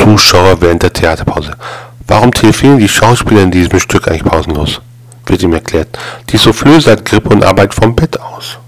Zuschauer während der Theaterpause. Warum telefonieren die Schauspieler in diesem Stück eigentlich pausenlos? Wird ihm erklärt. Die Soufflöse hat Grippe und arbeitet vom Bett aus.